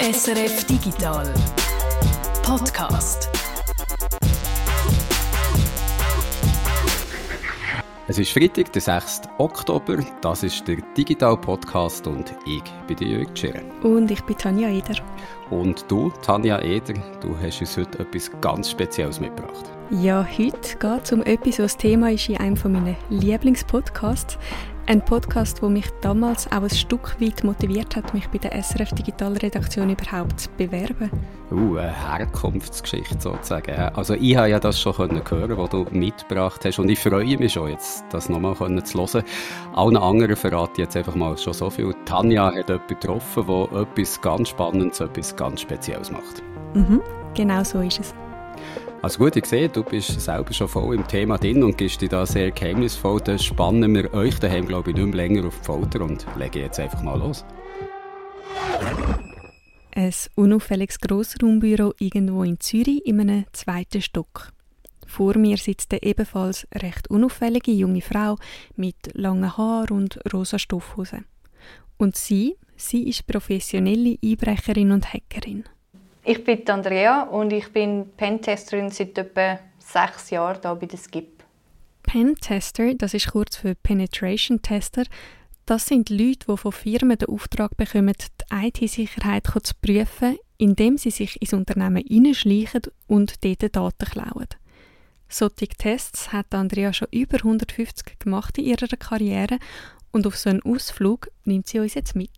SRF Digital Podcast. Es ist Freitag, der 6. Oktober. Das ist der Digital Podcast und ich bin die Jörg Schirren. Und ich bin Tanja Eder. Und du, Tanja Eder, du hast uns heute etwas ganz Spezielles mitgebracht. Ja, heute geht es um etwas, was Thema ist in einem meiner Lieblingspodcasts. Ein Podcast, der mich damals auch ein Stück weit motiviert hat, mich bei der SRF Digitalredaktion überhaupt zu bewerben. Uh, eine Herkunftsgeschichte sozusagen. Also ich habe ja das schon hören, was du mitgebracht hast und ich freue mich schon jetzt, das nochmal zu hören. Allen anderen verrate ich jetzt einfach mal schon so viel. Tanja hat jemanden getroffen, der etwas ganz Spannendes, etwas ganz Spezielles macht. Mhm, genau so ist es. Also gut, ich sehe, du bist selber schon voll im Thema drin und gibst dich da sehr geheimnisvoll. Dann spannen wir euch daheim, glaube ich, nicht mehr länger auf die Folter und legen jetzt einfach mal los. Ein unauffälliges Grossraumbüro irgendwo in Zürich in einem zweiten Stock. Vor mir sitzt eine ebenfalls recht unauffällige junge Frau mit langen Haaren und rosa Stoffhosen. Und sie, sie ist professionelle Einbrecherin und Hackerin. Ich bin Andrea und ich bin Pentesterin seit etwa sechs Jahren hier bei der Skip. Pentester, das ist kurz für Penetration Tester, das sind Leute, die von Firmen den Auftrag bekommen, die IT-Sicherheit zu prüfen, indem sie sich ins Unternehmen hineinschleichen und dort Daten klauen. Solche Tests hat Andrea schon über 150 gemacht in ihrer Karriere und auf so einen Ausflug nimmt sie uns jetzt mit.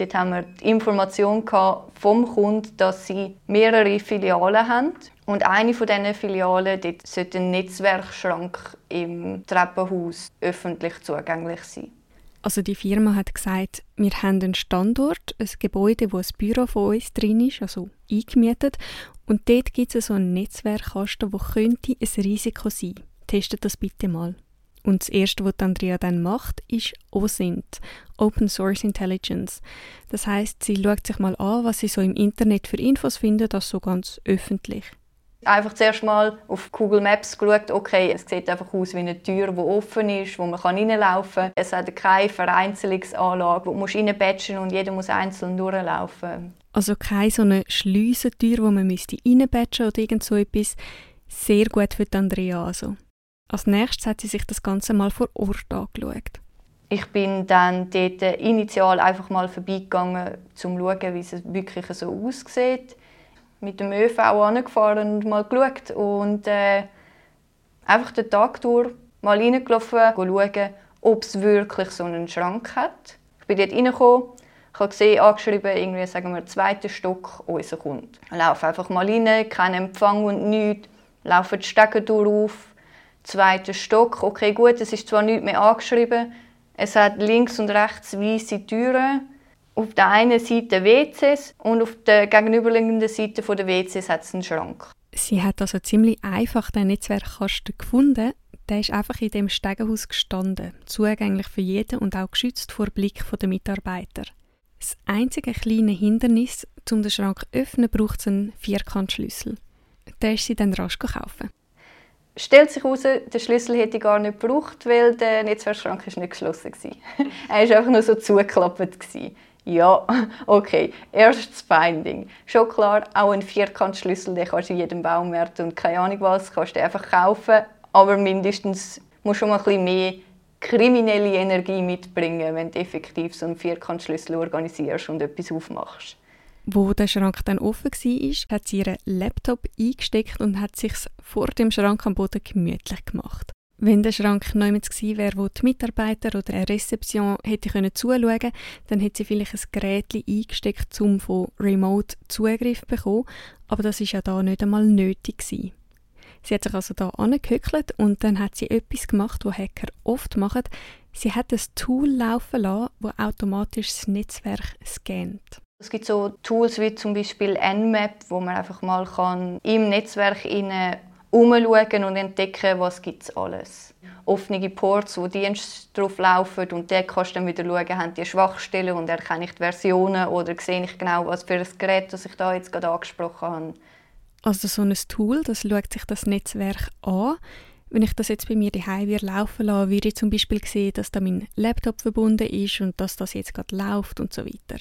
Dort haben wir die Information vom Kunden, dass sie mehrere Filialen haben. Und eine von diesen Filialen dort sollte ein Netzwerkschrank im Treppenhaus öffentlich zugänglich sein. Also die Firma hat gesagt, wir haben einen Standort, ein Gebäude, wo ein Büro von uns drin ist, also eingemietet. Und dort gibt es so einen Netzwerkkasten, wo könnte ein Risiko sein. Testet das bitte mal. Und das Erste, was Andrea dann macht, ist OSINT, Open Source Intelligence. Das heißt, sie schaut sich mal an, was sie so im Internet für Infos findet, das so ganz öffentlich. Einfach zuerst mal auf Google Maps geschaut, okay, es sieht einfach aus wie eine Tür, die offen ist, wo man reinlaufen kann. Es hat keine Vereinzelungsanlage, wo man reinbatchen und jeder muss einzeln durchlaufen. Also keine so eine Schliessentür, wo man reinbatchen oder irgend so etwas. Sehr gut für Andrea also. Als nächstes hat sie sich das Ganze mal vor Ort angeschaut. Ich bin dann dort initial einfach mal vorbeigegangen, um zu schauen, wie es wirklich so aussieht. Mit dem ÖV angefahren und mal geschaut. Und äh, einfach den Tag durch mal reingelaufen, schauen, ob es wirklich so einen Schrank hat. Ich bin dort reingekommen, ich habe gesehen, angeschrieben, irgendwie, sagen wir, zweiter Stock, unser Kunde. Ich laufe einfach mal rein, kein Empfang und nichts. Laufe die Stege durch zweiter Stock. Okay, gut, es ist zwar nicht mehr angeschrieben, es hat links und rechts weiße Türen. Auf der einen Seite WCs und auf der gegenüberliegenden Seite der WCs hat es einen Schrank. Sie hat also ziemlich einfach den Netzwerkkasten gefunden. Der ist einfach in dem Stegenhaus gestanden, zugänglich für jeden und auch geschützt vor Blick der Mitarbeiter. Das einzige kleine Hindernis, um den Schrank zu öffnen, braucht es einen Vierkantschlüssel. Den ist sie dann rasch kaufen stellt sich heraus, der Schlüssel hätte ich gar nicht gebraucht, weil der Netzwerkschrank ist nicht geschlossen war. er war einfach nur so zugeklappt. Ja, okay. Erstes Finding. Schon klar, auch ein Vierkantschlüssel, den kannst du in jedem Baumarkt und keine Ahnung was, kannst du einfach kaufen. Aber mindestens musst du schon mal ein bisschen mehr kriminelle Energie mitbringen, wenn du effektiv so einen Vierkantschlüssel organisierst und etwas aufmachst. Wo der Schrank dann offen war, hat sie ihren Laptop eingesteckt und hat sich vor dem Schrank am Boden gemütlich gemacht. Wenn der Schrank niemand gewesen wäre, wo die Mitarbeiter oder eine Rezeption hätte können zuschauen können, dann hätte sie vielleicht ein Gerät eingesteckt, um von Remote Zugriff zu bekommen. Aber das ist ja da nicht einmal nötig gewesen. Sie hat sich also da angehöckelt und dann hat sie etwas gemacht, was Hacker oft machen. Sie hat ein Tool laufen lassen, das automatisch das Netzwerk scannt. Es gibt so Tools wie zum Beispiel Nmap, wo man einfach mal kann im Netzwerk umschauen und entdecken, was gibt's alles. Offene Ports, wo Dienste drauf laufen und dort kannst du dann wieder schauen, haben die Schwachstellen und erkenne ich die Versionen oder sehe ich genau, was für ein Gerät das ich da jetzt gerade angesprochen habe. Also so ein Tool, das schaut sich das Netzwerk an. Wenn ich das jetzt bei mir daheim laufen lasse, würde ich zum Beispiel sehen, dass da mein Laptop verbunden ist und dass das jetzt gerade läuft und so weiter.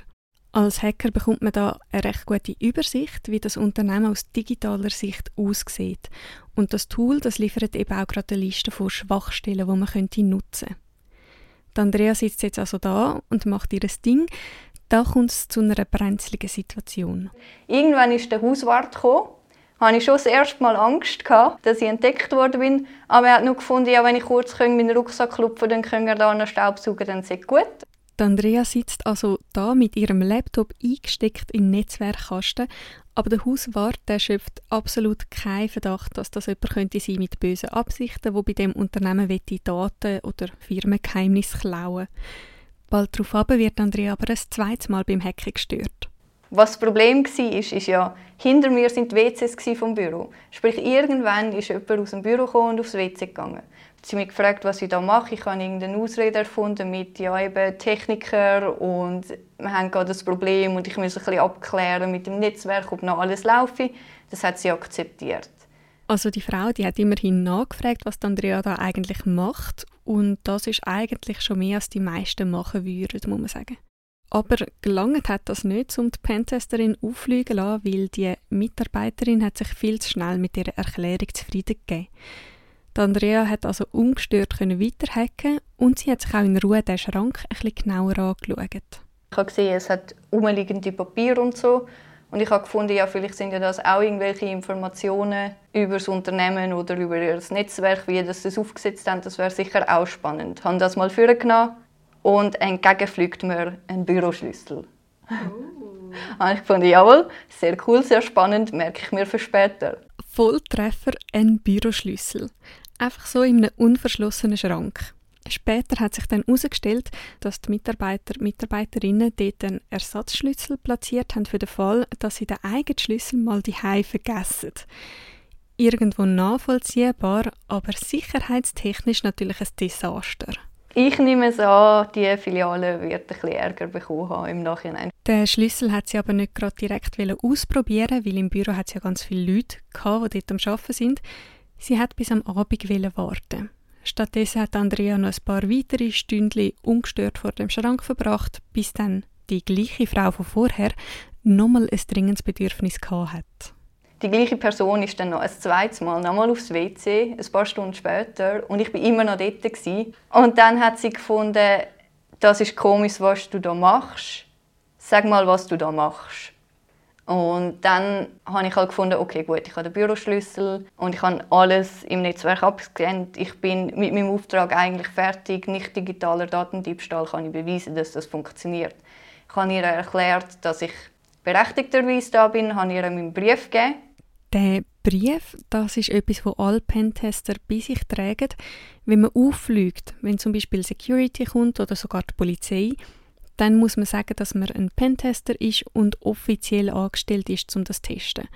Als Hacker bekommt man da eine recht gute Übersicht, wie das Unternehmen aus digitaler Sicht aussieht. Und das Tool das liefert eben auch gerade eine Liste von Schwachstellen, die man könnte nutzen könnte. Andrea sitzt jetzt also da und macht ihr Ding. Da kommt es zu einer brenzligen Situation. Irgendwann ist der Hauswart gekommen. Hatte ich schon das erste Mal Angst gehabt, dass ich entdeckt worden bin. Aber er hat nur gefunden, ja, wenn ich kurz meinen Rucksack klopfen dann können wir da einen Staubsauger, dann ist gut. Die Andrea sitzt also da mit ihrem Laptop eingesteckt im Netzwerkkasten, aber der Hauswart der schöpft absolut keinen Verdacht, dass das jemand könnte sein mit bösen Absichten, wo bei dem Unternehmen Daten oder Firmengeheimnisse klauen. Bald darauf wird Andrea aber ein zweites Mal beim Hacken gestört. Was das Problem war, ist, ist ja, hinter mir sind die WCs vom Büro. Sprich, irgendwann ist jemand aus dem Büro und aufs WC gegangen. Sie mich gefragt, was ich da mache. Ich habe irgendeine Ausrede erfunden mit ja, eben Techniker und wir haben gerade das Problem und ich muss ein bisschen abklären mit dem Netzwerk, ob noch alles laufe. Das hat sie akzeptiert. Also die Frau, die hat immerhin nachgefragt, was Andrea da eigentlich macht und das ist eigentlich schon mehr als die meisten machen würden, muss man sagen. Aber gelangt hat das nicht, um die Pentesterin auffliegen lassen, weil die Mitarbeiterin hat sich viel zu schnell mit ihrer Erklärung zufrieden gegeben. Die Andrea hat also ungestört weiterhacken und sie hat sich auch in Ruhe den Schrank ein bisschen genauer angeschaut. Ich habe gesehen, es hat umliegende Papiere und so. Und ich habe gefunden, ja, vielleicht sind ja das auch irgendwelche Informationen über das Unternehmen oder über das Netzwerk, wie das das aufgesetzt haben. Das wäre sicher auch spannend. Ich habe das mal vorgenommen und entgegen fliegt mir ein Büroschlüssel. Oh. habe ich gefunden, jawohl, sehr cool, sehr spannend, merke ich mir für später. Volltreffer, ein Büroschlüssel. Einfach so in einem unverschlossenen Schrank. Später hat sich dann herausgestellt, dass die Mitarbeiter und Mitarbeiterinnen dort einen Ersatzschlüssel platziert haben für den Fall, dass sie den eigenen Schlüssel mal die vergessen. Irgendwo nachvollziehbar, aber sicherheitstechnisch natürlich ein Desaster. Ich nehme es an, die Filiale wird ein bisschen Ärger bekommen haben im Nachhinein. Den Schlüssel hat sie aber nicht gerade direkt ausprobieren, weil im Büro hat sie ja ganz viele Leute gehabt, die dort am Arbeiten sind. Sie hat bis am Abend warten. Stattdessen hat Andrea noch ein paar weitere Stündchen ungestört vor dem Schrank verbracht, bis dann die gleiche Frau von vorher nochmal ein dringendes Bedürfnis hat. Die gleiche Person ist dann noch ein zweites Mal nochmal aufs WC, ein paar Stunden später, und ich bin immer noch dort. Gewesen. Und dann hat sie gefunden, das ist komisch, was du da machst. Sag mal, was du da machst. Und dann habe ich halt gefunden, okay, gut, ich habe den Büroschlüssel und ich habe alles im Netzwerk abgescannt. Ich bin mit meinem Auftrag eigentlich fertig. Nicht digitaler Datendiebstahl kann ich beweisen, dass das funktioniert. Ich habe ihr erklärt, dass ich berechtigterweise da bin, habe ihr meinen Brief gegeben. Der Brief, das ist etwas, wo alle Pentester bei sich tragen, wenn man auffliegt, wenn zum Beispiel Security kommt oder sogar die Polizei dann muss man sagen, dass man ein Pentester ist und offiziell angestellt ist, um das zu testen.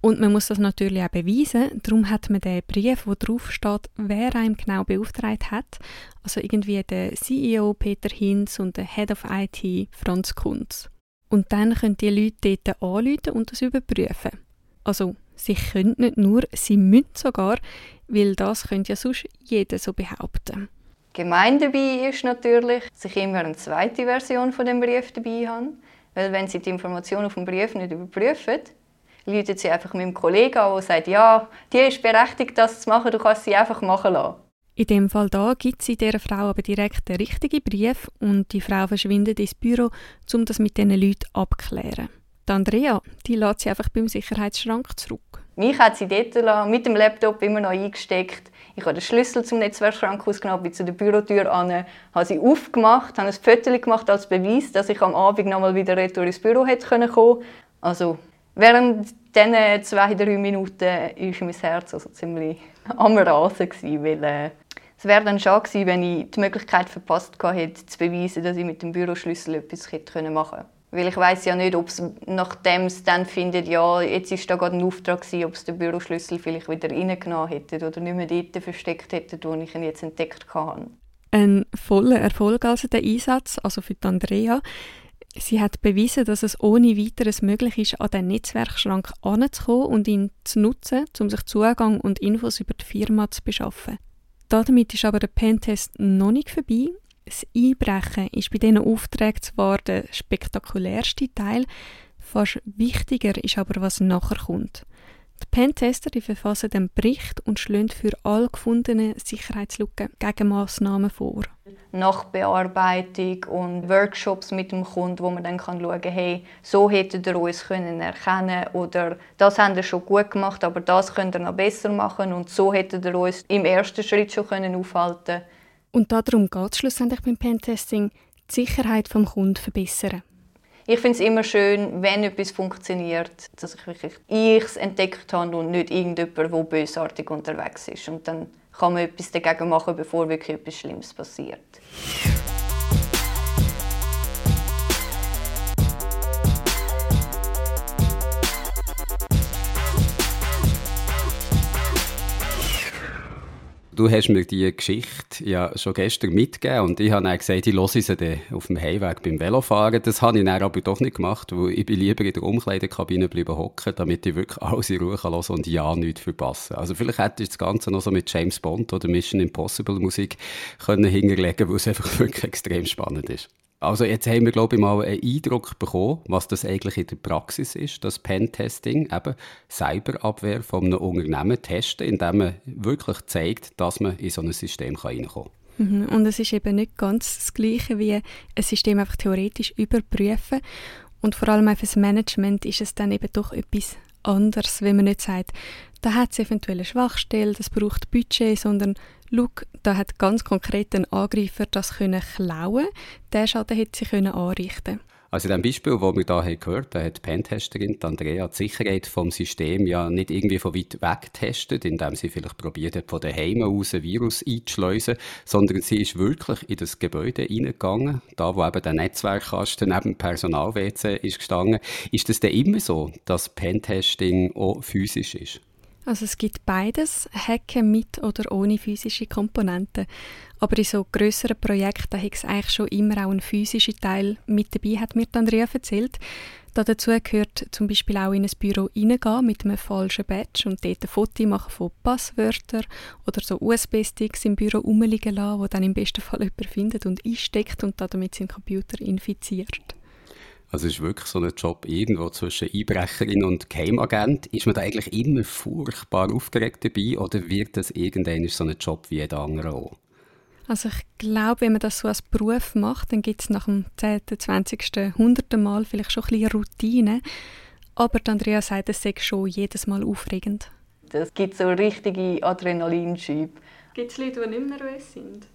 Und man muss das natürlich auch beweisen. Darum hat man den Brief, wo drauf steht, wer einem genau beauftragt hat. Also irgendwie der CEO Peter Hinz und der Head of IT Franz Kunz. Und dann können die Leute dort anrufen und das überprüfen. Also, sie können nicht nur, sie müssen sogar, weil das könnte ja sonst jeder so behaupten. Gemein dabei ist natürlich, dass ich immer eine zweite Version von dem Brief dabei habe. Weil wenn sie die Information auf dem Brief nicht überprüfen, läutet sie einfach meinem Kollegen an, der sagt, ja, die ist berechtigt, das zu machen, du kannst sie einfach machen lassen. In dem Fall da gibt sie dieser Frau aber direkt den richtigen Brief und die Frau verschwindet ins Büro, um das mit diesen Leuten abzuklären. Die Andrea, die lässt sie einfach beim Sicherheitsschrank zurück. Mich hat sie dort mit dem Laptop immer noch eingesteckt ich habe den Schlüssel zum Netzwerkschrank ausgenommen, bin zu der Bürotür an, habe sie aufgemacht, habe ein Foto gemacht als Beweis, dass ich am Abend noch mal wieder retour ins Büro hätte kommen können. Also während diesen zwei, drei Minuten war mein Herz also ziemlich am Rasen, weil äh, es wäre dann schade gewesen, wenn ich die Möglichkeit verpasst hätte, zu beweisen, dass ich mit dem Büroschlüssel etwas machen konnte. Weil ich weiß ja nicht, ob es nachdem es dann findet, ja, jetzt ist da gerade ein Auftrag gewesen, ob es den Büroschlüssel vielleicht wieder reingenommen hätte oder nicht mehr dort versteckt hätte, wo ich ihn jetzt entdeckt habe. Ein voller Erfolg also der Einsatz, also für Andrea. Sie hat bewiesen, dass es ohne weiteres möglich ist, an den Netzwerkschrank anzukommen und ihn zu nutzen, um sich Zugang und Infos über die Firma zu beschaffen. Damit ist aber der Pentest noch nicht vorbei. Das Einbrechen ist bei diesen Aufträgen zwar der spektakulärste Teil, fast wichtiger ist aber, was nachher kommt. Die Pentester die verfassen den Bericht und schlagen für all gefundene Sicherheitslücken Gegenmaßnahmen vor. Nachbearbeitung und Workshops mit dem Kunden, wo man dann kann schauen kann, hey, so hätte ihr uns können erkennen oder das haben ihr schon gut gemacht, aber das könnt ihr noch besser machen und so hätte ihr uns im ersten Schritt schon können aufhalten Und darum geht es schlussendlich beim Pentesting, die Sicherheit des Kunden verbessern. Ich finde es immer schön, wenn etwas funktioniert, dass ich wirklich ich es entdeckt habe und nicht irgendjemand, der bösartig unterwegs ist. Und dann kann man etwas dagegen machen, bevor wirklich etwas Schlimmes passiert. Du hast mir diese Geschichte ja schon gestern mitgegeben und ich habe dann gesagt, ich höre sie dann auf dem Heimweg beim Velofahren. Das habe ich dann aber doch nicht gemacht, weil ich bin lieber in der Umkleidekabine bleiben hocken, damit ich wirklich alles in Ruhe hören kann und ja nichts verpassen. Also vielleicht hätte ich das Ganze noch so mit James Bond oder Mission Impossible Musik können hinterlegen, weil es einfach wirklich extrem spannend ist. Also jetzt haben wir, glaube ich, mal einen Eindruck bekommen, was das eigentlich in der Praxis ist, das Pentesting, eben Cyberabwehr von einem Unternehmen testen, indem man wirklich zeigt, dass man in so ein System reinkommen kann. Mhm. Und es ist eben nicht ganz das Gleiche wie ein System einfach theoretisch überprüfen. Und vor allem für das Management ist es dann eben doch etwas anderes, wenn man nicht sagt, da hat es eventuell eine Schwachstelle, das braucht Budget, sondern schau, da hat ganz konkret ein Angreifer das können klauen. Der Schaden hätte sie können anrichten. Also in dem Beispiel, das wir hier gehört haben, hat die Pentesterin Andrea die Sicherheit vom System ja nicht irgendwie von weit weg getestet, indem sie vielleicht probiert hat, von daheim aus ein Virus einzuschleusen, sondern sie ist wirklich in das Gebäude reingegangen, da wo eben der Netzwerkkasten neben dem Personal-WC ist gestanden. Ist das denn immer so, dass Pentesting auch physisch ist? Also es gibt beides, Hacken mit oder ohne physische Komponenten. Aber in so grösseren Projekten hat es eigentlich schon immer auch einen physischen Teil mit dabei, hat mir Andrea erzählt. Da dazu gehört zum Beispiel auch in ein Büro reingehen mit einem falschen Badge und dort ein Foto machen von Passwörtern oder so USB-Sticks im Büro rumliegen lassen, wo dann im besten Fall jemand findet und einsteckt und damit seinen Computer infiziert. Also es ist wirklich so ein Job irgendwo zwischen Einbrecherin und Geheimagent. Ist man da eigentlich immer furchtbar aufgeregt dabei oder wird das irgendein so ein Job wie jeder andere auch? Also ich glaube, wenn man das so als Beruf macht, dann gibt es nach dem 10., 20., 100. Mal vielleicht schon ein bisschen Routine. Aber Andrea sagt, es sei schon jedes Mal aufregend. Das gibt so richtige Adrenalinschübe. Gibt es Leute, die nicht nervös sind?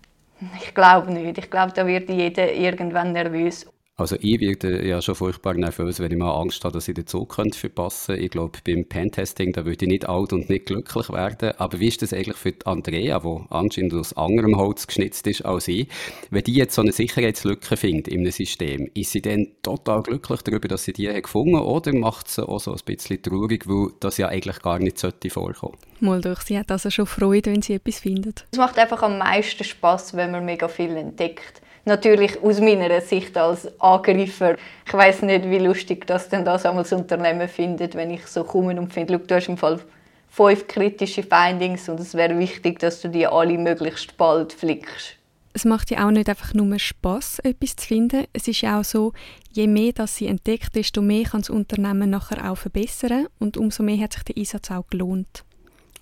Ich glaube nicht. Ich glaube, da wird jeder irgendwann nervös. Also ich werde ja schon furchtbar nervös, wenn ich mal Angst habe, dass ich den Zug könnte verpassen könnte. Ich glaube, beim Pentesting, da würde ich nicht alt und nicht glücklich werden. Aber wie ist das eigentlich für die Andrea, die anscheinend aus anderem Holz geschnitzt ist als ich? Wenn die jetzt so eine Sicherheitslücke findet in einem System, ist sie dann total glücklich darüber, dass sie die gefunden hat oder macht sie auch so ein bisschen traurig, weil das ja eigentlich gar nicht sollte vorkommen? Mal durch, sie hat also schon Freude, wenn sie etwas findet. Es macht einfach am meisten Spaß, wenn man mega viel entdeckt natürlich aus meiner Sicht als Angreifer, ich weiß nicht, wie lustig das denn das einmal das Unternehmen findet, wenn ich so komme und finde, du hast im Fall fünf kritische Findings und es wäre wichtig, dass du die alle möglichst bald flickst. Es macht ja auch nicht einfach nur Spaß, etwas zu finden. Es ist ja auch so, je mehr das sie entdeckt, desto mehr kann das Unternehmen nachher auch verbessern und umso mehr hat sich der Einsatz auch gelohnt.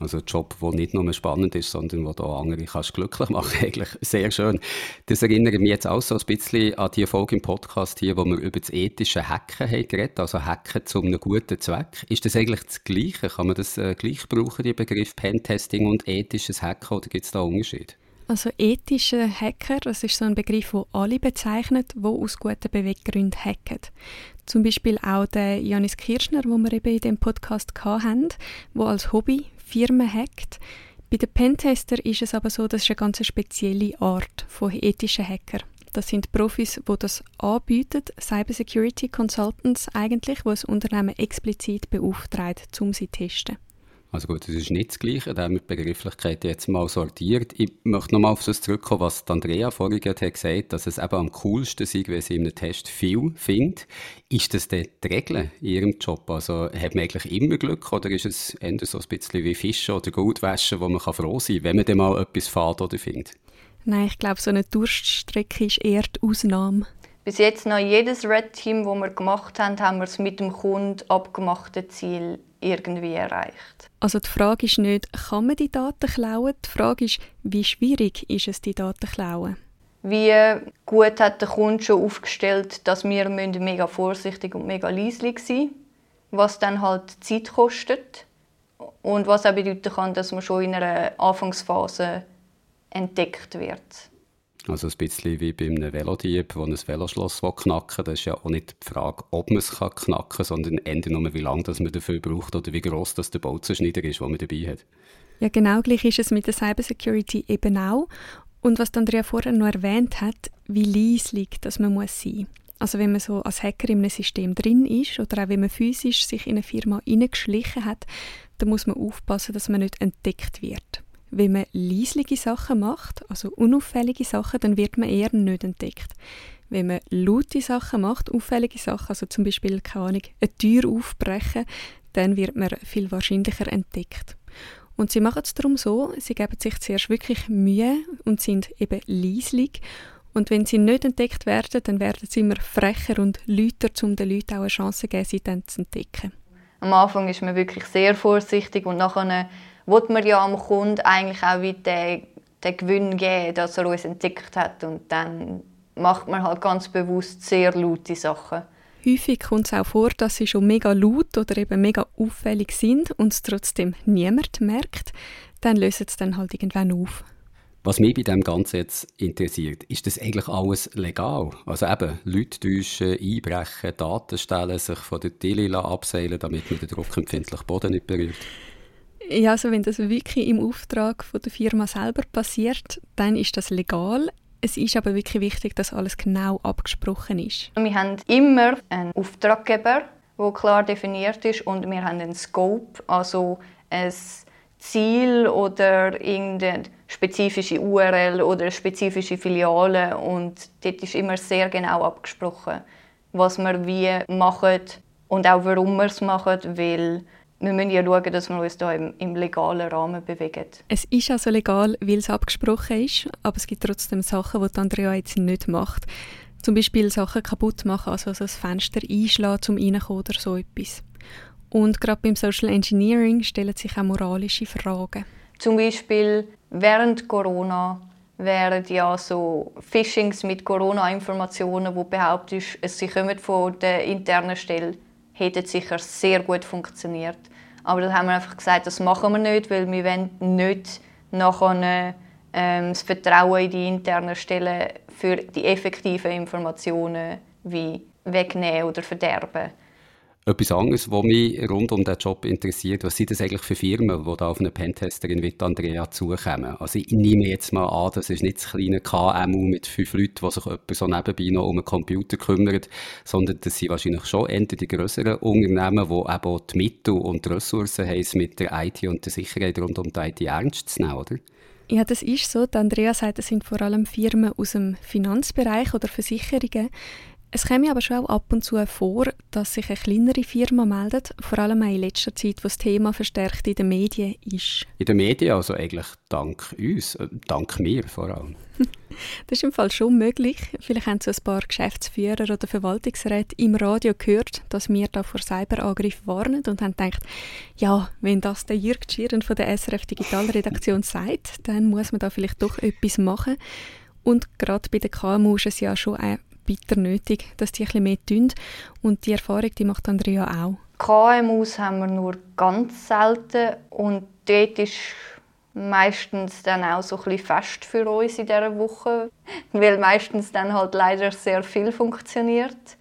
Also ein Job, der nicht nur spannend ist, sondern wo du andere kannst glücklich machen Eigentlich sehr schön. Das erinnert mich jetzt auch so ein bisschen an die Folge im Podcast hier, wo wir über das ethische Hacken haben geredet, also Hacken zu einem guten Zweck. Ist das eigentlich das Gleiche? Kann man das äh, gleich brauchen, die Begriff Pentesting und ethisches Hacken, oder gibt es da Unterschiede? Also ethische Hacker, das ist so ein Begriff, wo alle bezeichnet, wo aus guten Beweggründen hacken. Zum Beispiel auch der Janis Kirschner, wo wir eben in dem Podcast hatten, wo als Hobby Firmen hackt. Bei den Pentester ist es aber so, das ist eine ganz spezielle Art von ethischen Hacker. Das sind Profis, die das anbieten, Cybersecurity Consultants eigentlich, die das Unternehmen explizit beauftragt, um sie zu testen. Also gut, das ist nicht das Gleiche, da haben Begrifflichkeit jetzt mal sortiert. Ich möchte nochmal auf das zurückkommen, was Andrea vorhin hat gesagt dass es eben am coolsten sei, wenn sie in einem Test viel findet. Ist das denn die Regel in ihrem Job? Also hat man eigentlich immer Glück oder ist es eher so ein bisschen wie Fischen oder Goldwäsche, wo man froh sein kann, wenn man dann mal etwas fährt oder findet? Nein, ich glaube, so eine Durststrecke ist eher die Ausnahme. Bis jetzt noch jedes Red Team, das wir gemacht haben, haben wir es mit dem Kunden abgemachten Ziel irgendwie erreicht. Also die Frage ist nicht, kann man die Daten klauen? Die Frage ist, wie schwierig ist es, die Daten zu klauen? Wie gut hat der Kunde schon aufgestellt, dass wir mega vorsichtig und mega leislich sein müssen, was dann halt Zeit kostet und was auch bedeuten kann, dass man schon in einer Anfangsphase entdeckt wird. Also ein bisschen wie bei einem Velodieb, der ein Veloschloss knacken will. Das ist ja auch nicht die Frage, ob man es knacken kann, sondern eher nur, wie lange man dafür braucht oder wie gross das der Bolzenschneider ist, den man dabei hat. Ja, genau gleich ist es mit der Cybersecurity eben auch. Und was Andrea vorher noch erwähnt hat, wie leislich dass man muss sein Also wenn man so als Hacker in einem System drin ist oder auch wenn man physisch sich in eine Firma hineingeschlichen hat, dann muss man aufpassen, dass man nicht entdeckt wird. Wenn man leisliche Sachen macht, also unauffällige Sachen, dann wird man eher nicht entdeckt. Wenn man laute Sachen macht, auffällige Sachen, also zum Beispiel, keine Ahnung, eine Tür aufbrechen, dann wird man viel wahrscheinlicher entdeckt. Und sie machen es darum so, sie geben sich zuerst wirklich Mühe und sind eben leislich. Und wenn sie nicht entdeckt werden, dann werden sie immer frecher und lauter, um den Leuten auch eine Chance zu geben, sie dann zu entdecken. Am Anfang ist man wirklich sehr vorsichtig und nachher will man ja am Kunden eigentlich auch wieder den, den Gewinn geben, dass er uns entdeckt hat. Und dann macht man halt ganz bewusst sehr laute Sachen. Häufig kommt es auch vor, dass sie schon mega laut oder eben mega auffällig sind und es trotzdem niemand merkt. Dann lösen sie dann halt irgendwann auf. Was mich bei dem Ganzen jetzt interessiert, ist das eigentlich alles legal? Also eben, Leute täuschen, einbrechen, Daten stellen, sich von der Tele abseilen, damit man den druckempfindlichen Boden nicht berührt? Ja, also wenn das wirklich im Auftrag von der Firma selber passiert, dann ist das legal. Es ist aber wirklich wichtig, dass alles genau abgesprochen ist. Wir haben immer einen Auftraggeber, der klar definiert ist, und wir haben einen Scope, also ein Ziel oder irgendeine spezifische URL oder eine spezifische Filiale. Und dort ist immer sehr genau abgesprochen, was wir wie machen und auch warum wir es machen, weil wir müssen ja schauen, dass wir uns hier im, im, legalen Rahmen bewegen. Es ist also legal, weil es abgesprochen ist, aber es gibt trotzdem Sachen, die Andrea jetzt nicht macht. Zum Beispiel Sachen kaputt machen, also das Fenster einschlagen, zum reinkommen oder so etwas. Und gerade beim Social Engineering stellen sich auch moralische Fragen. Zum Beispiel während Corona wären ja so Phishings mit Corona-Informationen, wo behauptet, sie kommen von der internen Stelle, hätten sicher sehr gut funktioniert. Aber da haben wir einfach gesagt, das machen wir nicht, weil wir wollen nicht nachher ähm, das Vertrauen in die internen Stellen für die effektiven Informationen wie wegnehmen oder verderben. Etwas anderes, was mich rund um diesen Job interessiert, was sind das eigentlich für Firmen, die da auf eine Pentesterin wie Andrea zukommen? Also ich nehme jetzt mal an, das ist nicht das kleine KMU mit fünf Leuten, die sich so nebenbei noch um einen Computer kümmern, sondern das sind wahrscheinlich schon eher die größeren Unternehmen, die eben auch die Mittel und die Ressourcen haben, mit der IT und der Sicherheit rund um die IT ernst zu nehmen, oder? Ja, das ist so. Die Andrea sagt, es sind vor allem Firmen aus dem Finanzbereich oder Versicherungen. Es käme aber schon auch ab und zu vor, dass sich eine kleinere Firma meldet, vor allem auch in letzter Zeit, wo das Thema verstärkt in den Medien ist. In den Medien, also eigentlich dank uns, äh, dank mir vor allem. das ist im Fall schon möglich. Vielleicht haben so ein paar Geschäftsführer oder Verwaltungsräte im Radio gehört, dass wir da vor Cyberangriff warnen und haben gedacht, ja, wenn das der Jürg Schieren von der SRF Digitalredaktion sagt, dann muss man da vielleicht doch etwas machen. Und gerade bei den KMU ist es ja schon ein bitter nötig, dass die ein mehr tun. Und die Erfahrung die macht Andrea auch. KMUs haben wir nur ganz selten und dort ist meistens dann auch so ein bisschen fest für uns in dieser Woche, weil meistens dann halt leider sehr viel funktioniert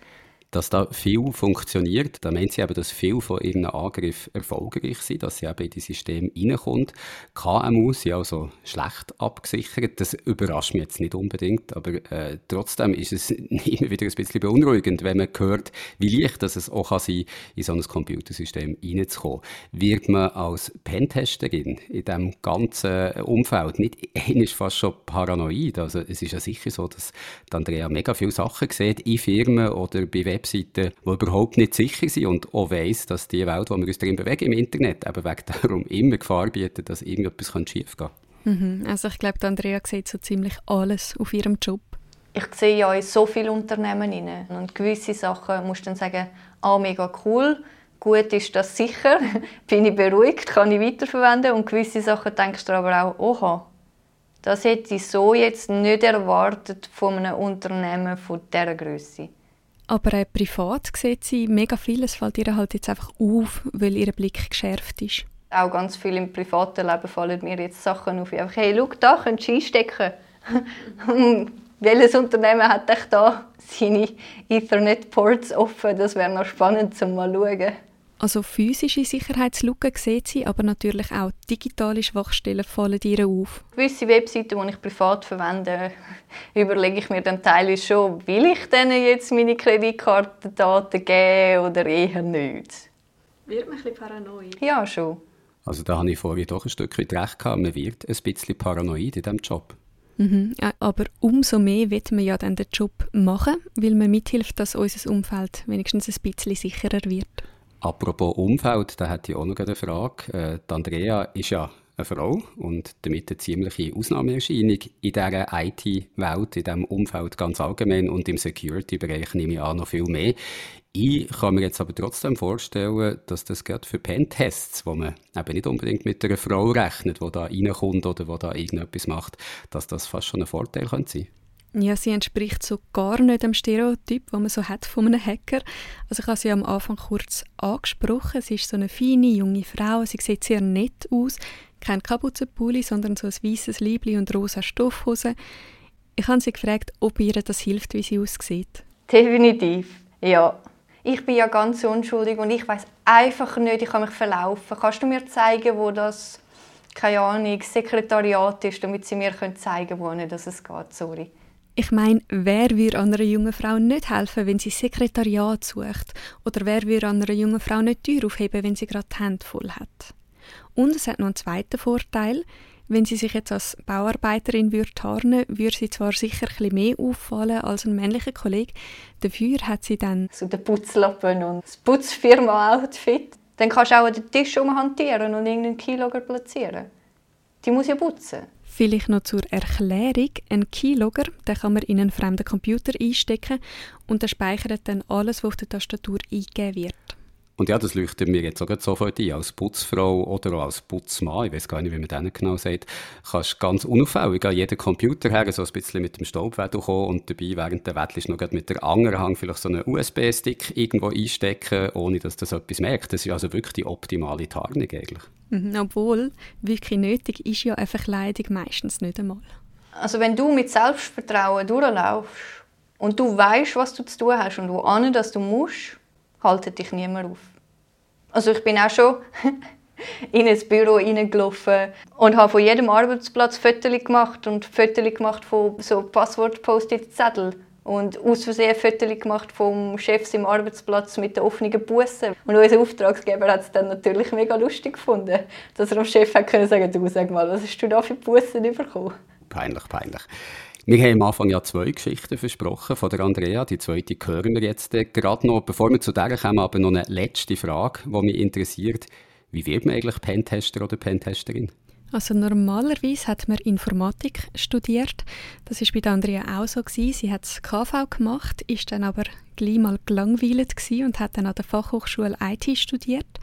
dass da viel funktioniert. Da meint sie eben, dass viel von ihren Angriffen erfolgreich sind, dass sie eben in die System reinkommt. KMU sind also schlecht abgesichert. Das überrascht mich jetzt nicht unbedingt, aber äh, trotzdem ist es immer wieder ein bisschen beunruhigend, wenn man hört, wie leicht es auch kann sein in so ein Computersystem reinzukommen. Wird man als Pentesterin in diesem ganzen Umfeld nicht ist fast schon paranoid? Also es ist ja sicher so, dass Andrea mega viele Sachen sieht in Firmen oder bei Web Webseiten, die überhaupt nicht sicher sind und auch weiss, dass die Welt, wo wir uns drin bewegen im Internet, eben wegen darum immer Gefahr bietet, dass irgendetwas schief gehen kann. Mhm. Also ich glaube, Andrea sieht so ziemlich alles auf ihrem Job. Ich sehe ja in so viele Unternehmen rein. Und gewisse Sachen musst du dann sagen, ah, mega cool, gut ist das sicher, bin ich beruhigt, kann ich weiterverwenden. Und gewisse Sachen denkst du aber auch, oha, das hätte ich so jetzt nicht erwartet von einem Unternehmen von dieser Größe. Aber äh, privat sieht sie mega viel. Es fällt ihr halt jetzt einfach auf, weil ihr Blick geschärft ist. Auch ganz viel im privaten Leben fallen mir jetzt Sachen auf. Einfach, hey, schau, da könntest du einstecken. Welches Unternehmen hat echt da seine Ethernet-Ports offen? Das wäre noch spannend, zum mal schauen. Also physische Sicherheitslücken sieht sie, aber natürlich auch digitale Schwachstellen fallen ihr auf. Gewisse Webseiten, die ich privat verwende, überlege ich mir dann teilweise schon, will ich denen jetzt meine Kreditkartendaten geben oder eher nicht. Wird man ein bisschen paranoid? Ja, schon. Also da habe ich vorhin doch ein Stück weit recht gehabt. Man wird ein bisschen paranoid in diesem Job. Mhm. Aber umso mehr wird man ja dann den Job machen, weil man mithilft, dass unser Umfeld wenigstens ein bisschen sicherer wird. Apropos Umfeld, da hätte ich auch noch eine Frage. Äh, die Andrea ist ja eine Frau und damit eine ziemliche Ausnahmeerscheinung in dieser IT-Welt, in diesem Umfeld ganz allgemein und im Security-Bereich nehme ich an noch viel mehr. Ich kann mir jetzt aber trotzdem vorstellen, dass das gerade für Pentests, wo man eben nicht unbedingt mit einer Frau rechnet, die da reinkommt oder die da irgendetwas macht, dass das fast schon ein Vorteil könnte sein ja, sie entspricht so gar nicht dem Stereotyp, den man so hat von einem Hacker. Also ich habe sie am Anfang kurz angesprochen. Sie ist so eine feine, junge Frau. Sie sieht sehr nett aus. Kein Kapuzenpulli, sondern so ein weißes Liebli und rosa Stoffhose. Ich habe sie gefragt, ob ihr das hilft, wie sie aussieht. Definitiv, ja. Ich bin ja ganz unschuldig und ich weiß einfach nicht, ich kann mich verlaufen. Kannst du mir zeigen, wo das, keine Ahnung, Sekretariat ist, damit sie mir zeigen können, wo es geht, sorry. Ich meine, wer würde einer jungen Frau nicht helfen, wenn sie Sekretariat sucht? Oder wer würde einer jungen Frau nicht die Tür aufheben, wenn sie gerade die Hände voll hat? Und es hat noch einen zweiten Vorteil. Wenn sie sich jetzt als Bauarbeiterin würde tarnen, würde sie zwar sicher ein mehr auffallen als ein männlicher Kollege, dafür hat sie dann so den Putzlappen und das Putzfirma-Outfit. Dann kannst du auch den Tisch umhantieren und irgendeinen Keylogger platzieren. Die muss ja putzen. Vielleicht noch zur Erklärung. Ein Keylogger den kann man in einen fremden Computer einstecken und der speichert dann alles, was auf der Tastatur eingegeben wird. Und ja, das leuchtet mir jetzt auch sofort ein, als Putzfrau oder auch als Putzmann, ich weiß gar nicht, wie man das genau sagt, kannst ganz unauffällig an jeden Computer her, so ein bisschen mit dem Staubwedel kommen und dabei während der Wettel noch mit der Angerhang vielleicht so einen USB-Stick irgendwo einstecken, ohne dass das etwas merkt. Das ist also wirklich die optimale Tarnung eigentlich. Mhm, obwohl, wirklich nötig ist ja eine Verkleidung meistens nicht einmal. Also wenn du mit Selbstvertrauen durchlaufst und du weißt, was du zu tun hast und wo an, dass du musst, haltet dich niemand auf. Also ich bin auch schon in ein Büro reingelaufen und habe von jedem Arbeitsplatz Fotos gemacht und Fotos gemacht von so Passwort-Post-it-Zettel und aus Versehen Fotos gemacht vom Chef im Arbeitsplatz mit den offenen Bussen. Und unser Auftraggeber hat es dann natürlich mega lustig gefunden, dass er dem Chef hat können sagen, du sag mal, was hast du da für Bussen bekommen? Peinlich, peinlich. Wir haben am Anfang ja zwei Geschichten versprochen von der Andrea. Die zweite hören wir jetzt gerade noch. Bevor wir zu der kommen, aber noch eine letzte Frage, die mich interessiert. Wie wird man eigentlich Pentester oder Pentesterin? Also normalerweise hat man Informatik studiert. Das ist bei Andrea auch so gewesen. Sie hat das KV gemacht, ist dann aber gleich mal gelangweilt und hat dann an der Fachhochschule IT studiert.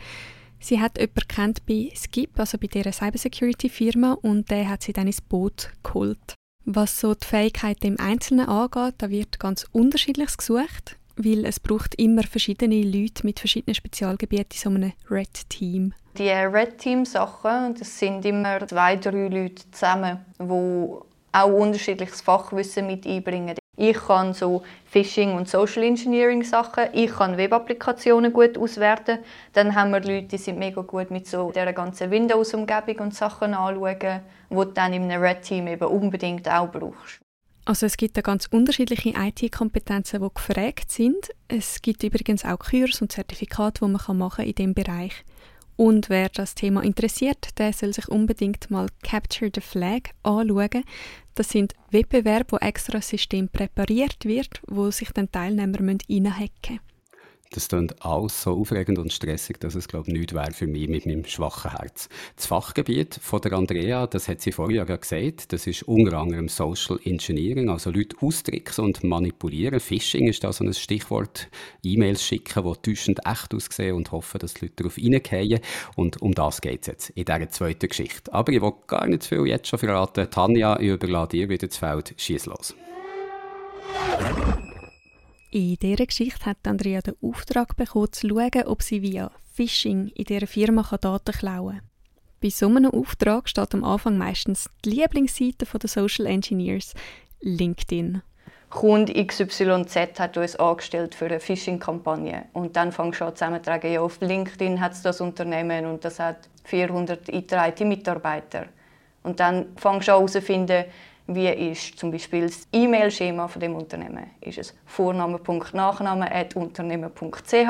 Sie hat jemanden kennt bei Skip, also bei dieser Cybersecurity-Firma, und der hat sie dann ins Boot geholt. Was so die Fähigkeiten im Einzelnen angeht, da wird ganz unterschiedliches gesucht, weil es braucht immer verschiedene Leute mit verschiedenen Spezialgebieten in so einem Red Team. Die Red Team Sachen, das sind immer zwei, drei Leute zusammen, die auch unterschiedliches Fachwissen mit einbringen. Ich kann so Phishing und Social Engineering Sachen. Ich kann Web-Applikationen gut auswerten. Dann haben wir Leute, die sind mega gut mit so der ganzen Windows-Umgebung und Sachen anschauen, die du dann in einem Red Team eben unbedingt auch brauchst. Also es gibt da ganz unterschiedliche IT-Kompetenzen, die gefragt sind. Es gibt übrigens auch Kurs und Zertifikate, die man machen kann in diesem Bereich. Und wer das Thema interessiert, der soll sich unbedingt mal Capture the Flag anschauen. Das sind Wettbewerbe, wo extra System präpariert wird, wo sich dann Teilnehmer reinhacken müssen. Das klingt alles so aufregend und stressig, dass es, glaube ich, nichts wäre für mich mit meinem schwachen Herz. Das Fachgebiet von der Andrea, das hat sie vorher ja gesagt, das ist unter anderem Social Engineering, also Leute austricksen und manipulieren. Phishing ist da so ein Stichwort. E-Mails schicken, die täuschend echt aussehen und hoffen, dass die Leute darauf reingehen. Und um das geht es jetzt in dieser zweiten Geschichte. Aber ich will gar nicht viel jetzt schon verraten. Tanja, ich überlade dir wieder das Feld. Schieß los. In dieser Geschichte hat Andrea den Auftrag bekommen, zu schauen, ob sie via Phishing in dieser Firma Daten klauen kann. Bei so einem Auftrag steht am Anfang meistens die Lieblingsseite der Social Engineers, LinkedIn. Kunde XYZ hat uns angestellt für eine Phishing-Kampagne. Und dann fangst du an zusammenzutragen, ja, auf LinkedIn hat es das Unternehmen und das hat 400 eingetragene Mitarbeiter. Und dann fangst du an herauszufinden, wie ist zum Beispiel das E-Mail-Schema von dem Unternehmen? Ist es Vorname.nachname.unternehmen.ch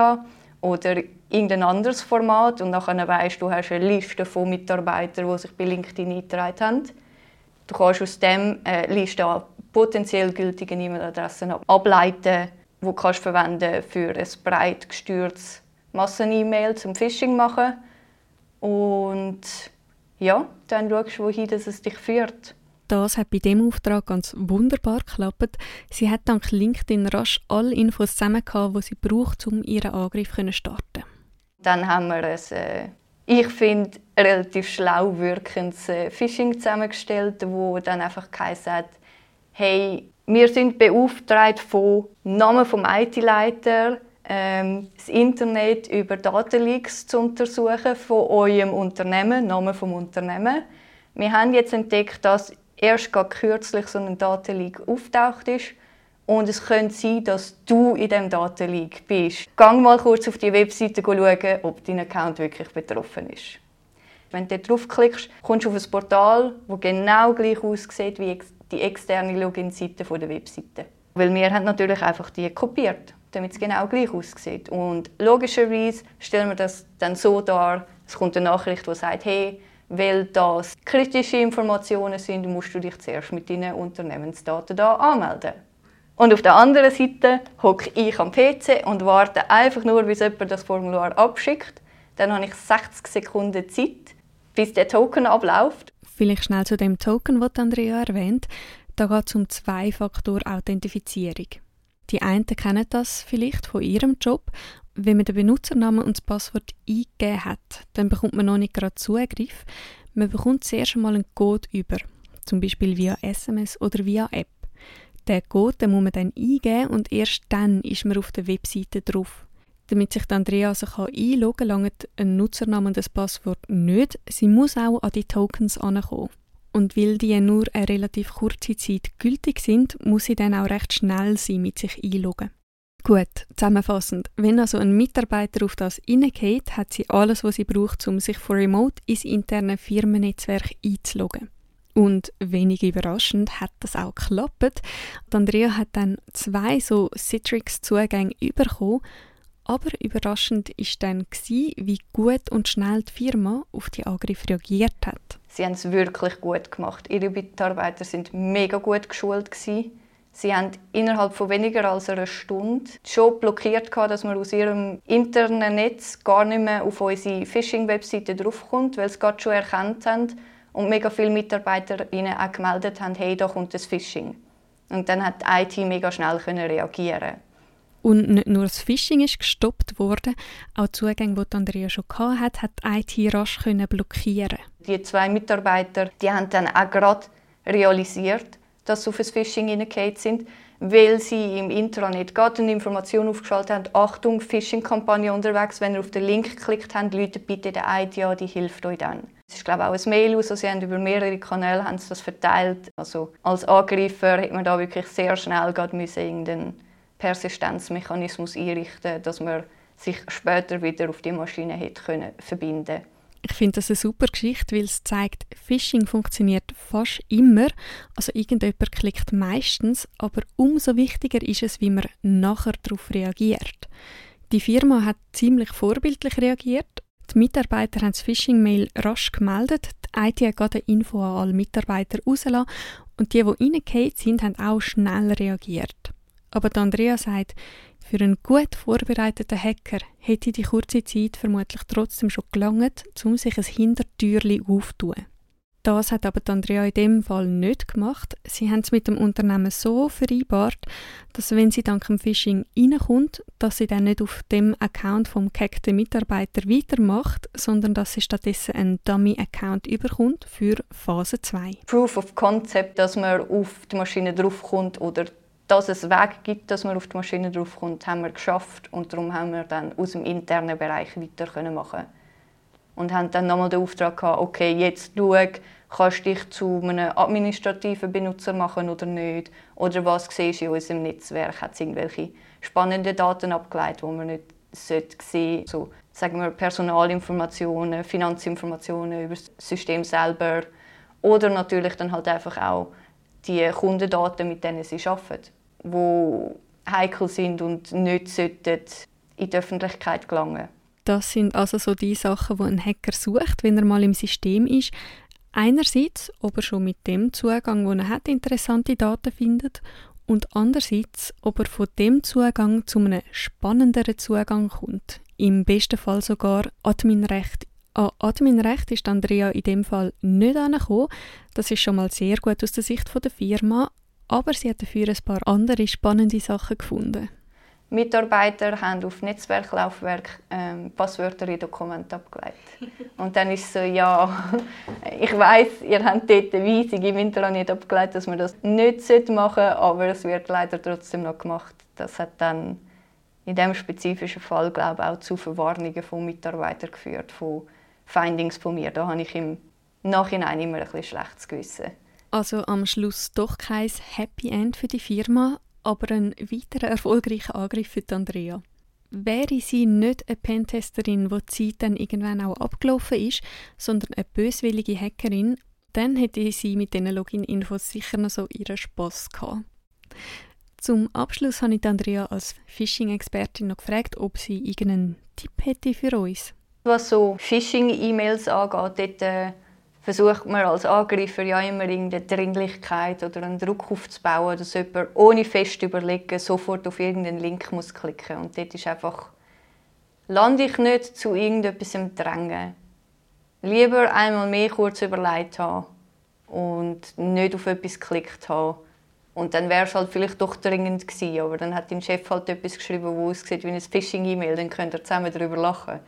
oder irgendein anderes Format und dann weißt du, hast eine Liste von Mitarbeitern, die sich bei LinkedIn eingetragen haben. Du kannst aus eine Liste potenziell gültigen E-Mail-Adressen ableiten, die du kannst verwenden für ein breit gestürztes Massen-E-Mail zum Phishing machen. Und ja, dann schaust du, wohin es dich führt. Das hat bei dem Auftrag ganz wunderbar geklappt. Sie hat dank LinkedIn rasch alle Infos zusammen die sie braucht, um ihren Angriff zu starten. Dann haben wir ein, äh, ich finde, relativ schlau wirkendes äh, Phishing zusammengestellt, wo dann einfach hat, hey, wir sind beauftragt von Namen vom IT-Leiter, ähm, das Internet über Datenleaks zu untersuchen von eurem Unternehmen, Namen vom Unternehmen. Wir haben jetzt entdeckt, dass erst kürzlich so ein Datenleak auftaucht ist. Und es könnte sein, dass du in diesem Datenleak bist. Gang mal kurz auf die Webseite schauen, ob dein Account wirklich betroffen ist. Wenn du draufklickst, kommst du auf ein Portal, das genau gleich aussieht wie die externe Login-Seite der Webseite. Weil wir haben natürlich einfach die kopiert, damit es genau gleich aussieht. Und logischerweise stellen wir das dann so dar, es kommt eine Nachricht, die sagt, hey, weil das kritische Informationen sind, musst du dich zuerst mit deinen Unternehmensdaten da anmelden. Und auf der anderen Seite hocke ich am PC und warte einfach nur, bis jemand das Formular abschickt. Dann habe ich 60 Sekunden Zeit, bis der Token abläuft. Vielleicht schnell zu dem Token, den Andrea erwähnt. Da geht es um Zwei-Faktor-Authentifizierung. Die einen kennen das vielleicht von ihrem Job wenn man den Benutzernamen und das Passwort eingegeben hat, dann bekommt man noch nicht gerade Zugriff. Man bekommt zuerst einmal einen Code über, zum Beispiel via SMS oder via App. Den Code den muss man dann eingeben und erst dann ist man auf der Webseite drauf. Damit sich Andrea sich einloggen kann, langt ein Nutzername und das Passwort nicht. Sie muss auch an die Tokens ankommen. Und weil die nur eine relativ kurze Zeit gültig sind, muss sie dann auch recht schnell sein mit sich einloggen. Gut, zusammenfassend. Wenn also ein Mitarbeiter auf das hineingeht, hat sie alles, was sie braucht, um sich von Remote ins interne Firmennetzwerk einzuloggen. Und wenig überraschend hat das auch geklappt. Andrea hat dann zwei so Citrix-Zugänge bekommen. Aber überraschend war dann, wie gut und schnell die Firma auf die Angriffe reagiert hat. Sie haben es wirklich gut gemacht. Ihre Mitarbeiter sind mega gut geschult. Gewesen. Sie haben innerhalb von weniger als einer Stunde schon blockiert, dass man aus ihrem internen Netz gar nicht mehr auf unsere Phishing-Webseite draufkommt, weil sie gerade schon erkannt haben und mega viele Mitarbeiter ihnen auch gemeldet haben, hey, da kommt das Phishing. Und dann hat die IT mega schnell reagieren. Und nicht nur das Phishing ist gestoppt worden, auch die Zugänge, die Andrea schon hatte, hat die IT rasch blockieren. Die zwei Mitarbeiter, die haben dann auch gerade realisiert, dass sie auf ein Phishing hineingekommen sind, weil sie im Intranet gerade eine Information aufgeschaltet haben, Achtung, Phishing-Kampagne unterwegs, wenn ihr auf den Link geklickt habt, Leute bitte den ID an, die hilft euch dann. Es ist glaube ich, auch ein Mail aus, also sie haben über mehrere Kanäle haben sie das verteilt. Also als Angreifer hätte man da wirklich sehr schnell gerade irgendeinen Persistenzmechanismus einrichten, dass man sich später wieder auf die Maschine hätte können verbinden ich finde das eine super Geschichte, weil es zeigt, Phishing funktioniert fast immer. Also irgendjemand klickt meistens, aber umso wichtiger ist es, wie man nachher darauf reagiert. Die Firma hat ziemlich vorbildlich reagiert. Die Mitarbeiter haben das Phishing-Mail rasch gemeldet. Die IT hat gerade eine Info an alle Mitarbeiter rausgelassen und die, die reingefallen sind, haben auch schnell reagiert. Aber Andrea sagt, für einen gut vorbereiteten Hacker hätte die kurze Zeit vermutlich trotzdem schon gelangt, um sich ein Hintertürli aufzutun. Das hat aber Andrea in dem Fall nicht gemacht. Sie haben es mit dem Unternehmen so vereinbart, dass wenn sie dank dem Phishing reinkommt, dass sie dann nicht auf dem Account vom gehackten Mitarbeiter weitermacht, sondern dass sie stattdessen einen Dummy-Account überkommt für Phase 2. Proof of Concept, dass man auf die Maschine draufkommt oder dass es Weg gibt, dass man auf die Maschine draufkommt, haben wir geschafft und darum haben wir dann aus dem internen Bereich weiter machen und haben dann nochmal den Auftrag gehabt, okay, jetzt schau, kannst du dich zu einem administrativen Benutzer machen oder nicht? Oder was siehst du in unserem Netzwerk? Hat es irgendwelche spannenden Daten abgeleitet, die man nicht sehen sollte? So, sagen wir Personalinformationen, Finanzinformationen über das System selber. Oder natürlich dann halt einfach auch die Kundendaten, mit denen sie arbeiten, die heikel sind und nicht in die Öffentlichkeit gelangen das sind also so die Sachen, die ein Hacker sucht, wenn er mal im System ist. Einerseits, ob er schon mit dem Zugang, den er hat, interessante Daten findet und andererseits, ob er von dem Zugang zu einem spannenderen Zugang kommt. Im besten Fall sogar Adminrecht. An Adminrecht ist Andrea in dem Fall nicht angekommen. Das ist schon mal sehr gut aus der Sicht der Firma, aber sie hat dafür ein paar andere spannende Sachen gefunden. Mitarbeiter haben auf Netzwerklaufwerk ähm, Passwörter in Dokumente abgelegt. Und dann ist so, ja, ich weiß, ihr habt dort eine Weisung im Internet abgelegt, dass man das nicht machen sollte, aber es wird leider trotzdem noch gemacht. Das hat dann in diesem spezifischen Fall, glaube ich, auch zu Verwarnungen von Mitarbeitern geführt, von Findings von mir. Da habe ich im Nachhinein immer ein schlechtes Gewissen. Also am Schluss doch kein Happy End für die Firma, aber ein weiterer erfolgreicher Angriff für Andrea. Wäre sie nicht eine Pentesterin, wo die Zeit dann irgendwann auch abgelaufen ist, sondern eine böswillige Hackerin, dann hätte sie mit diesen Login-Infos sicher noch so ihren Spass gehabt. Zum Abschluss habe ich Andrea als Phishing-Expertin noch gefragt, ob sie irgendeinen Tipp hätte für uns. Was so Phishing-E-Mails angeht, dort äh, versucht man als Angreifer ja immer irgendeine Dringlichkeit oder einen Druck aufzubauen, dass jemand ohne fest überlegen sofort auf irgendeinen Link muss klicken und dort ist einfach lande ich nicht zu irgendetwas im Drängen. Lieber einmal mehr kurz überlegt haben und nicht auf etwas geklickt haben. Und dann wäre es halt vielleicht doch dringend gewesen, aber dann hat dein Chef halt etwas geschrieben, wo aussieht wie ein Phishing-E-Mail, dann könnt ihr zusammen darüber lachen.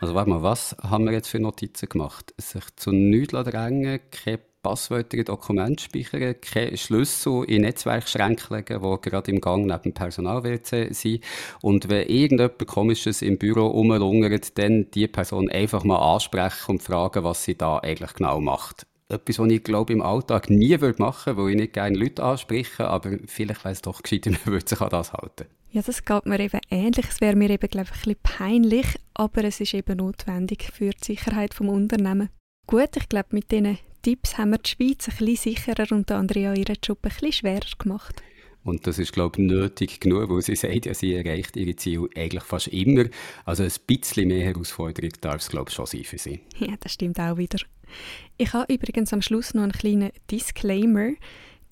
Also warte mal, was haben wir jetzt für Notizen gemacht? Sich zu nichts drängen, keine Passwörter in Dokumente speichern, keine Schlüssel in Netzwerkschränke legen, die gerade im Gang neben dem Personal-WC sind. Und wenn irgendjemand Komisches im Büro rumlungert, dann die Person einfach mal ansprechen und fragen, was sie da eigentlich genau macht etwas, was ich glaube im Alltag nie würde machen würde, weil ich nicht gerne Leute anspreche, aber vielleicht wäre es doch gescheiter, man würde sich an das halten. Ja, das geht mir eben ähnlich. Es wäre mir eben, glaube ich, ein bisschen peinlich, aber es ist eben notwendig für die Sicherheit des Unternehmens. Gut, ich glaube, mit diesen Tipps haben wir die Schweiz ein bisschen sicherer und Andrea ihren Job ein bisschen schwerer gemacht. Und das ist, glaube ich, nötig genug, weil sie sagt ja, sie erreicht ihre Ziele eigentlich fast immer. Also ein bisschen mehr Herausforderung darf es, glaube ich, schon sein für sie. Ja, das stimmt auch wieder. Ich habe übrigens am Schluss noch einen kleinen Disclaimer.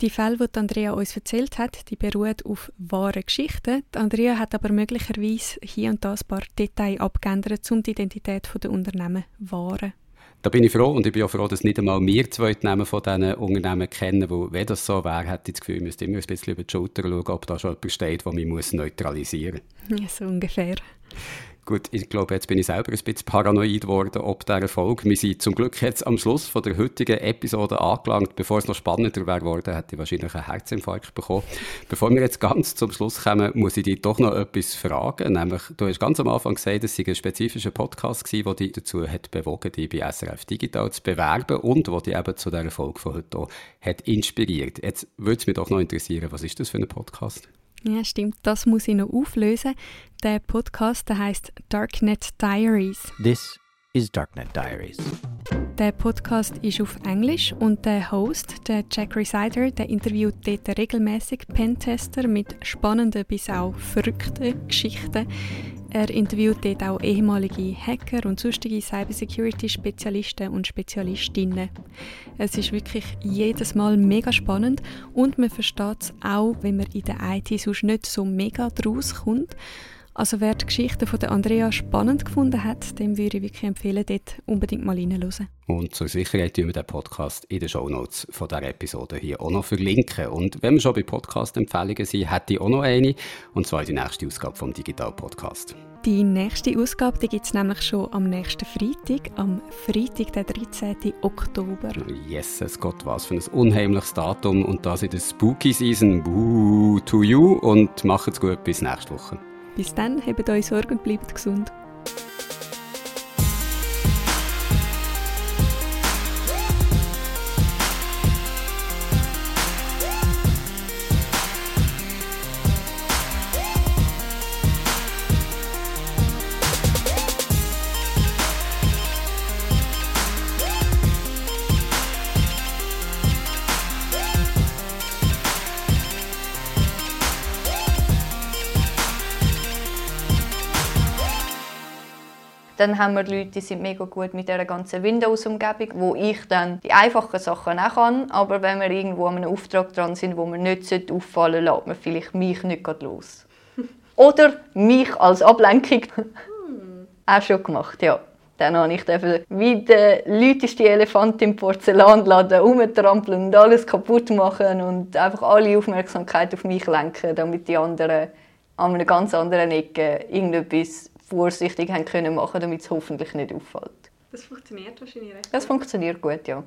Die Fälle, die Andrea uns erzählt hat, die beruhen auf wahren Geschichten. Die Andrea hat aber möglicherweise hier und da ein paar Details abgeändert, um die Identität der Unternehmen zu wahren. Da bin ich froh und ich bin auch froh, dass nicht einmal wir zwei die Namen von diesen Unternehmen kennen, weil wenn das so wäre, hätte ich das Gefühl, ich müsste immer ein bisschen über die Schulter schauen, ob da schon jemand steht, der mich neutralisieren muss. Ja, so ungefähr. Gut, ich glaube, jetzt bin ich selber ein bisschen paranoid geworden ob dieser Erfolg. Wir sind zum Glück jetzt am Schluss von der heutigen Episode angelangt. Bevor es noch spannender wäre geworden, hätte ich wahrscheinlich einen Herzinfarkt bekommen. Bevor wir jetzt ganz zum Schluss kommen, muss ich dich doch noch etwas fragen. Nämlich, du hast ganz am Anfang gesagt, es sei ein spezifischer Podcast gewesen, der dich dazu hat bewogen, dich bei SRF Digital zu bewerben und der dich eben zu dieser Erfolg von heute auch hat inspiriert. Jetzt würde es mich doch noch interessieren, was ist das für ein Podcast? Ja, stimmt. Das muss ich noch auflösen. Der Podcast der heißt Darknet Diaries. This is Darknet Diaries. Der Podcast ist auf Englisch und der Host, der Jack Resider, der interviewt dort regelmäßig Pentester mit spannenden bis auch verrückten Geschichten. Er interviewt dort auch ehemalige Hacker und sonstige Cybersecurity-Spezialisten und Spezialistinnen. Es ist wirklich jedes Mal mega spannend und man versteht es auch, wenn man in der IT sonst nicht so mega draus kommt. Also wer die Geschichte von der Andrea spannend gefunden hat, dem würde ich wirklich empfehlen, dort unbedingt mal reinzuhören. Und zur Sicherheit tun wir den Podcast in den Shownotes von dieser Episode hier auch noch verlinken. Und wenn wir schon bei Podcast-Empfehlungen sind, hätte ich auch noch eine, und zwar die nächste Ausgabe vom Digital Podcast. Die nächste Ausgabe gibt es nämlich schon am nächsten Freitag, am Freitag, den 13. Oktober. Yes, es geht was für ein unheimliches Datum und das in der Spooky Season. Boo to you und macht's gut, bis nächste Woche. Bis dann, habt euch Sorge und bleibt gesund. Dann haben wir Leute, die sind mega gut mit dieser ganzen Windows-Umgebung, wo ich dann die einfachen Sachen auch kann. Aber wenn wir irgendwo an einem Auftrag dran sind, wo wir nicht auffallen lässt man vielleicht mich nicht los. Oder mich als Ablenkung. auch schon gemacht, ja. Dann habe ich dürfen, wie der die Elefant im Porzellanladen rumtrampeln und alles kaputt machen und einfach alle Aufmerksamkeit auf mich lenken, damit die anderen an einer ganz anderen Ecke irgendetwas vorsichtig haben können machen, damit es hoffentlich nicht auffällt. Das funktioniert wahrscheinlich recht. Das funktioniert gut, ja.